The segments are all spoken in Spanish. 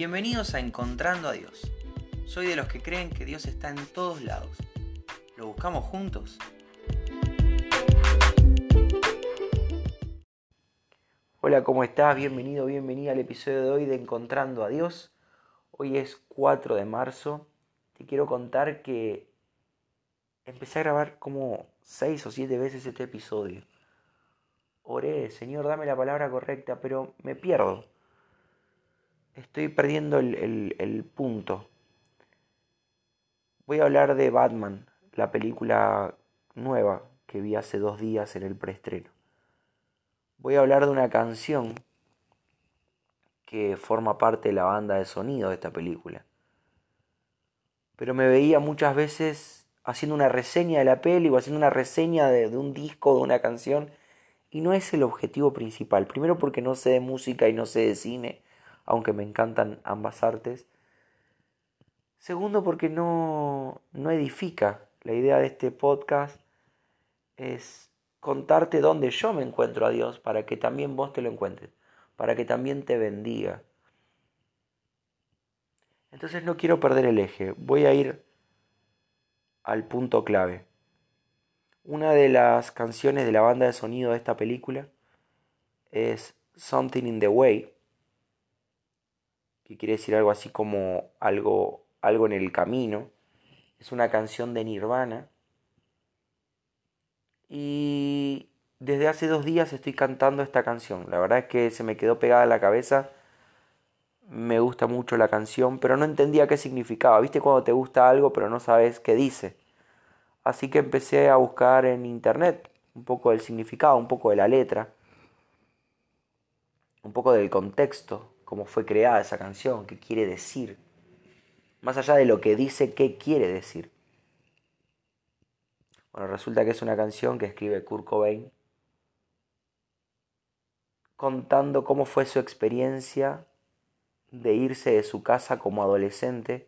Bienvenidos a Encontrando a Dios. Soy de los que creen que Dios está en todos lados. ¿Lo buscamos juntos? Hola, ¿cómo estás? Bienvenido, bienvenida al episodio de hoy de Encontrando a Dios. Hoy es 4 de marzo. Te quiero contar que empecé a grabar como 6 o 7 veces este episodio. Oré, Señor, dame la palabra correcta, pero me pierdo estoy perdiendo el, punto. Voy a hablar de Batman, la película nueva que vi hace dos días en el preestreno. Voy a hablar de una canción que forma parte de la banda de sonido de esta película. Pero me veía muchas veces haciendo una reseña de la peli o haciendo una reseña de, de un disco, de una canción, y no es el objetivo principal. Primero porque no sé de música y no sé de cine aunque me encantan ambas artes. Segundo, porque no, no edifica. La idea de este podcast es contarte dónde yo me encuentro a Dios para que también vos te lo encuentres, para que también te bendiga. Entonces no quiero perder el eje, voy a ir al punto clave. Una de las canciones de la banda de sonido de esta película es Something in the Way, que quiere decir algo así como algo, algo en el camino. Es una canción de Nirvana. Y desde hace dos días estoy cantando esta canción. La verdad es que se me quedó pegada en la cabeza. Me gusta mucho la canción, pero no entendía qué significaba. ¿Viste cuando te gusta algo pero no sabes qué dice? Así que empecé a buscar en internet un poco del significado, un poco de la letra, un poco del contexto cómo fue creada esa canción, qué quiere decir. Más allá de lo que dice, qué quiere decir. Bueno, resulta que es una canción que escribe Kurt Cobain contando cómo fue su experiencia de irse de su casa como adolescente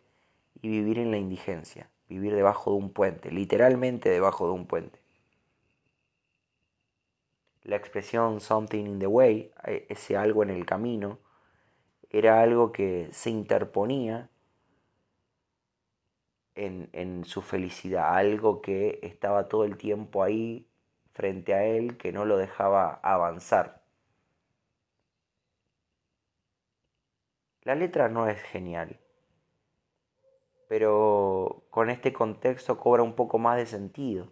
y vivir en la indigencia, vivir debajo de un puente, literalmente debajo de un puente. La expresión something in the way, eh, ese algo en el camino, era algo que se interponía en, en, su felicidad, algo que estaba todo el tiempo ahí frente a él, que no lo dejaba avanzar. La letra no es genial, pero con este contexto cobra un poco más de sentido.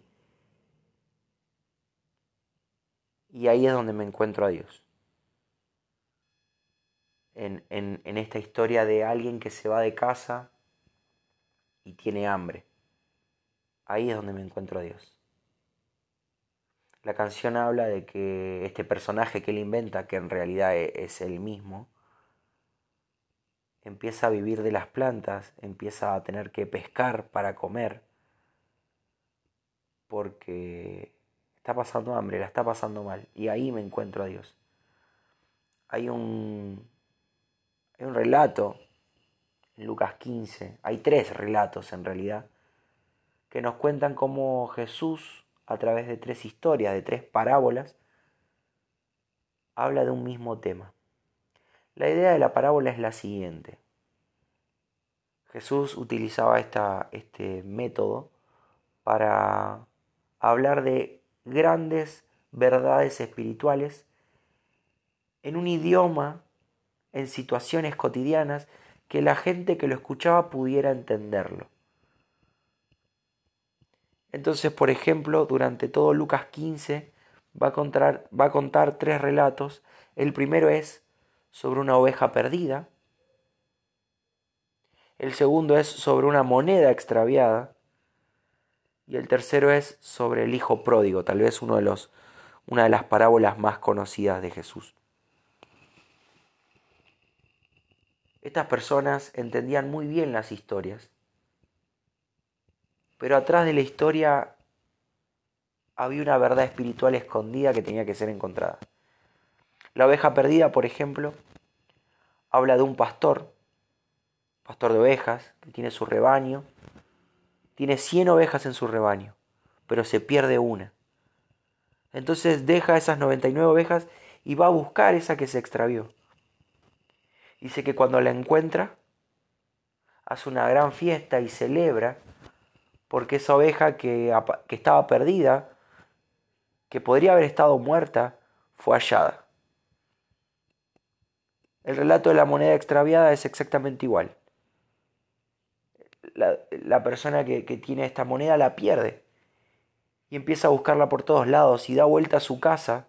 Y ahí es donde me encuentro a Dios en, en, esta historia de alguien que se va de casa y tiene hambre. Ahí es donde me encuentro a Dios. La canción habla de que este personaje que él inventa, que en realidad e, es él mismo, empieza a vivir de las plantas, empieza a tener que pescar para comer, porque está pasando hambre, la está pasando mal, y ahí me encuentro a Dios. Hay un, hay un relato en Lucas 15, hay tres relatos en realidad, que nos cuentan cómo Jesús, a través de tres historias, de tres parábolas, habla de un mismo tema. La idea de la parábola es la siguiente. Jesús utilizaba esta, este método para hablar de grandes verdades espirituales en un idioma en situaciones cotidianas que la gente que lo escuchaba pudiera entenderlo. Entonces, por ejemplo, durante todo Lucas 15 va a, contar, va a contar tres relatos. El primero es sobre una oveja perdida. El segundo es sobre una moneda extraviada. Y el tercero es sobre el hijo pródigo, tal vez uno de los, una de las parábolas más conocidas de Jesús. Estas personas entendían muy bien las historias, pero atrás de la historia había una verdad espiritual escondida que tenía que ser encontrada. La oveja perdida, por ejemplo, habla de un pastor, pastor de ovejas, que tiene su rebaño, tiene 100 ovejas en su rebaño, pero se pierde una. Entonces deja esas 99 ovejas y va a buscar esa que se extravió. Dice que cuando la encuentra, hace una gran fiesta y celebra porque esa oveja que, que estaba perdida, que podría haber estado muerta, fue hallada. El relato de la moneda extraviada es exactamente igual. La, persona que, que tiene esta moneda la pierde y empieza a buscarla por todos lados y da vuelta a su casa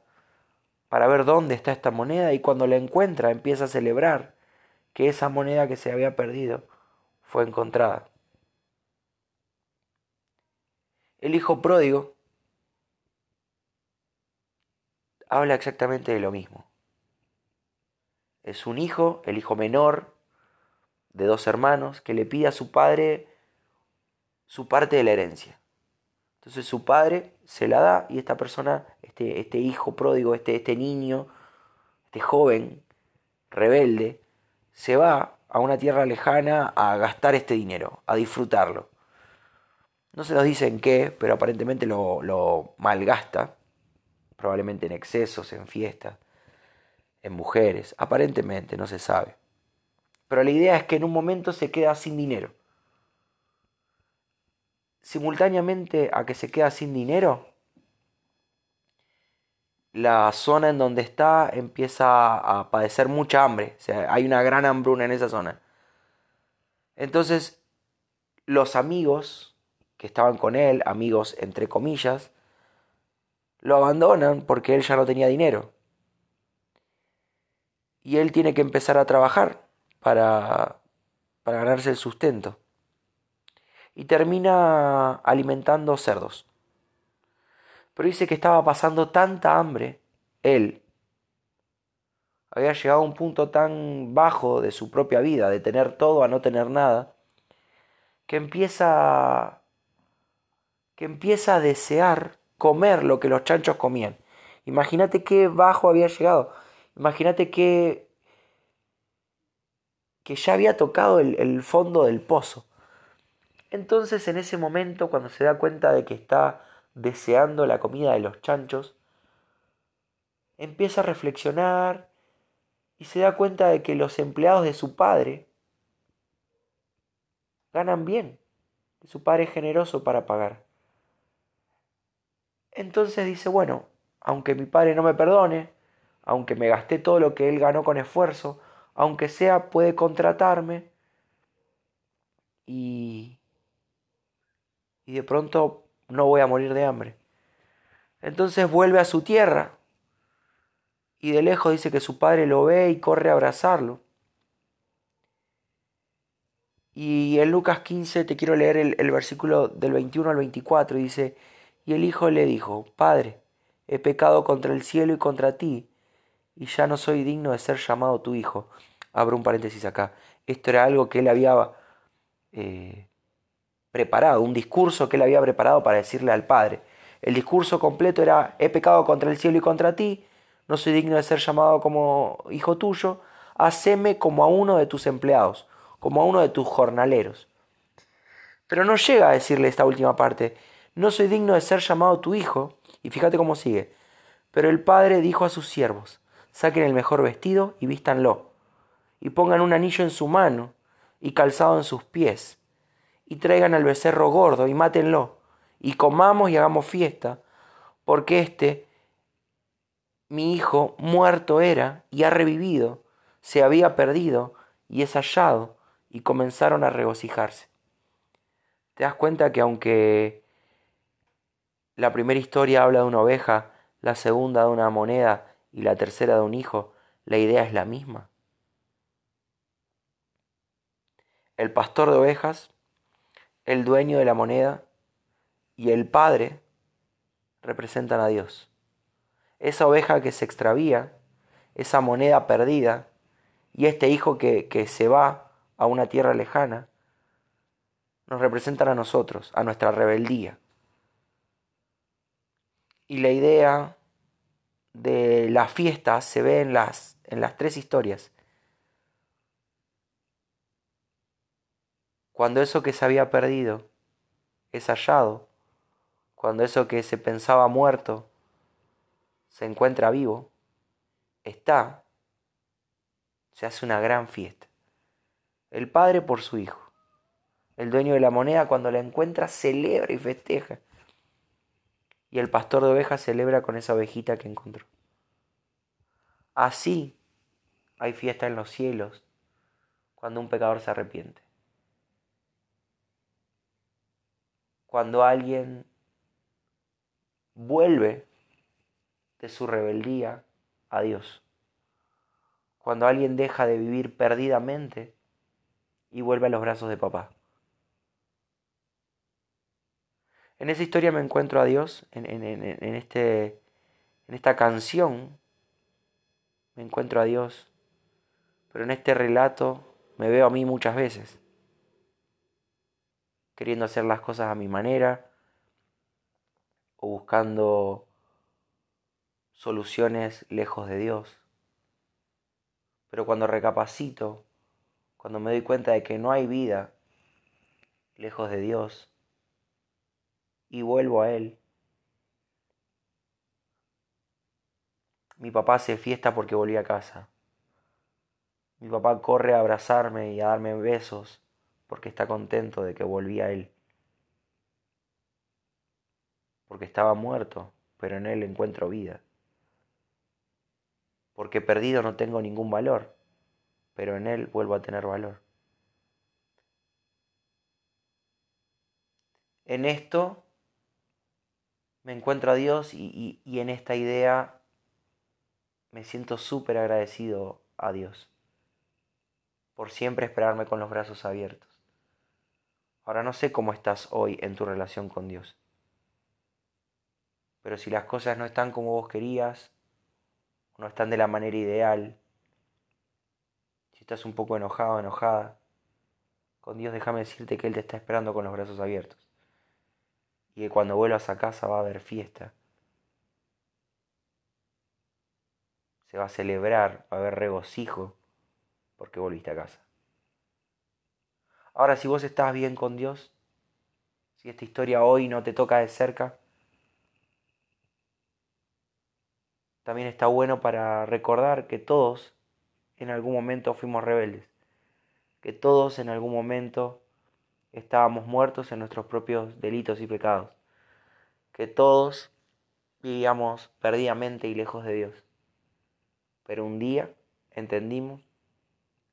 para ver dónde está esta moneda y cuando la encuentra empieza a celebrar que esa moneda que se había perdido fue encontrada. El hijo pródigo habla exactamente de lo mismo. Es un hijo, el hijo menor de dos hermanos, que le pide a su padre su parte de la herencia. Entonces su padre se la da y esta persona, este, este hijo pródigo, este, este niño, este joven rebelde, se va a una tierra lejana a gastar este dinero, a disfrutarlo. No se nos dice en qué, pero aparentemente lo, lo malgasta, probablemente en excesos, en fiestas, en mujeres, aparentemente, no se sabe. Pero la idea es que en un momento se queda sin dinero. Simultáneamente a que se queda sin dinero, la zona en donde está empieza a padecer mucha hambre. O sea, hay una gran hambruna en esa zona. Entonces, los amigos que estaban con él, amigos entre comillas, lo abandonan porque él ya no tenía dinero. Y él tiene que empezar a trabajar para, para ganarse el sustento. Y termina alimentando cerdos. Pero dice que estaba pasando tanta hambre, él. Había llegado a un punto tan bajo de su propia vida, de tener todo a no tener nada, que empieza que empieza a desear comer lo que los chanchos comían. Imagínate qué bajo había llegado. Imagínate que que ya había tocado el, el fondo del pozo. Entonces en ese momento, cuando se da cuenta de que está deseando la comida de los chanchos, empieza a reflexionar y se da cuenta de que los empleados de su padre ganan bien, que su padre es generoso para pagar. Entonces dice, bueno, aunque mi padre no me perdone, aunque me gasté todo lo que él ganó con esfuerzo, aunque sea puede contratarme y, y de pronto no voy a morir de hambre. Entonces vuelve a su tierra y de lejos dice que su padre lo ve y corre a abrazarlo. Y en Lucas 15 te quiero leer el, el, versículo del 21 al 24 y dice, y el hijo le dijo, Padre, he pecado contra el cielo y contra ti, y ya no soy digno de ser llamado tu hijo. Abro un paréntesis acá. Esto era algo que él había eh, preparado, un discurso que él había preparado para decirle al Padre. El discurso completo era, he pecado contra el cielo y contra ti, no soy digno de ser llamado como hijo tuyo, haceme como a uno de tus empleados, como a uno de tus jornaleros. Pero no llega a decirle esta última parte, no soy digno de ser llamado tu hijo, y fíjate cómo sigue. Pero el padre dijo a sus siervos, saquen el mejor vestido y vístanlo, y pongan un anillo en su mano y calzado en sus pies, y traigan al becerro gordo y mátenlo, y comamos y hagamos fiesta, porque este, mi hijo, muerto era y ha revivido, se había perdido y es hallado, y comenzaron a regocijarse. Te das cuenta que aunque la primera historia habla de una oveja, la segunda de una moneda y la tercera de un hijo, la idea es la misma. El pastor de ovejas el dueño de la moneda y el padre representan a Dios. Esa oveja que se extravía, esa moneda perdida y este hijo que, que se va a una tierra lejana, nos representan a nosotros, a nuestra rebeldía. Y la idea de la fiesta se ve en las, en las tres historias. Cuando eso que se había perdido es hallado, cuando eso que se pensaba muerto se encuentra vivo, está Se hace una gran fiesta. El padre por su hijo. El dueño de la moneda cuando la encuentra celebra y festeja. Y el pastor de ovejas celebra con esa ovejita que encontró. Así hay fiesta en los cielos cuando un pecador se arrepiente. Cuando alguien vuelve de su rebeldía a Dios. Cuando alguien deja de vivir perdidamente y vuelve a los brazos de papá. En esa historia me encuentro a Dios, en, este, en esta canción me encuentro a Dios, pero en este relato me veo a mí muchas veces, queriendo hacer las cosas a mi manera o buscando soluciones lejos de Dios. Pero cuando recapacito, cuando me doy cuenta de que no hay vida lejos de Dios, y vuelvo a Él, mi papá hace fiesta porque volví a casa. Mi papá corre a abrazarme y a darme besos porque está contento de que volví a Él. Porque estaba muerto, pero en Él encuentro vida porque perdido no tengo ningún valor, pero en Él vuelvo a tener valor. En esto me encuentro a Dios y, en esta idea me siento súper agradecido a Dios por siempre esperarme con los brazos abiertos. Ahora no sé cómo estás hoy en tu relación con Dios, pero si las cosas no están como vos querías, no están de la manera ideal, si estás un poco enojado, enojada, con Dios déjame decirte que Él te está esperando con los brazos abiertos. Y que cuando vuelvas a casa va a haber fiesta. Se va a celebrar, va a haber regocijo porque volviste a casa. Ahora, si vos estás bien con Dios, si esta historia hoy no te toca de cerca, también está bueno para recordar que todos en algún momento fuimos rebeldes, que todos en algún momento estábamos muertos en nuestros propios delitos y pecados, que todos vivíamos perdidamente y lejos de Dios. Pero un día entendimos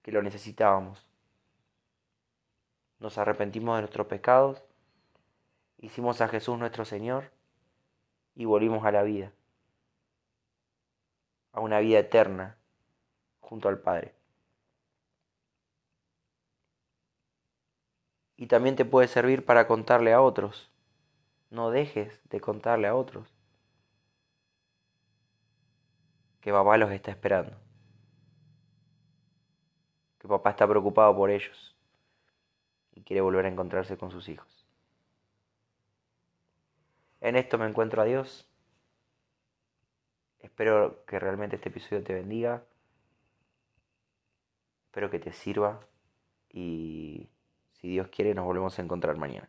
que lo necesitábamos. Nos arrepentimos de nuestros pecados, hicimos a Jesús nuestro Señor y volvimos a la vida a una vida eterna junto al Padre. Y también te puede servir para contarle a otros. No dejes de contarle a otros que papá los está esperando. Que papá está preocupado por ellos y quiere volver a encontrarse con sus hijos. En esto me encuentro a Dios Espero que realmente este episodio te bendiga. Espero que te sirva. Y si Dios quiere nos volvemos a encontrar mañana.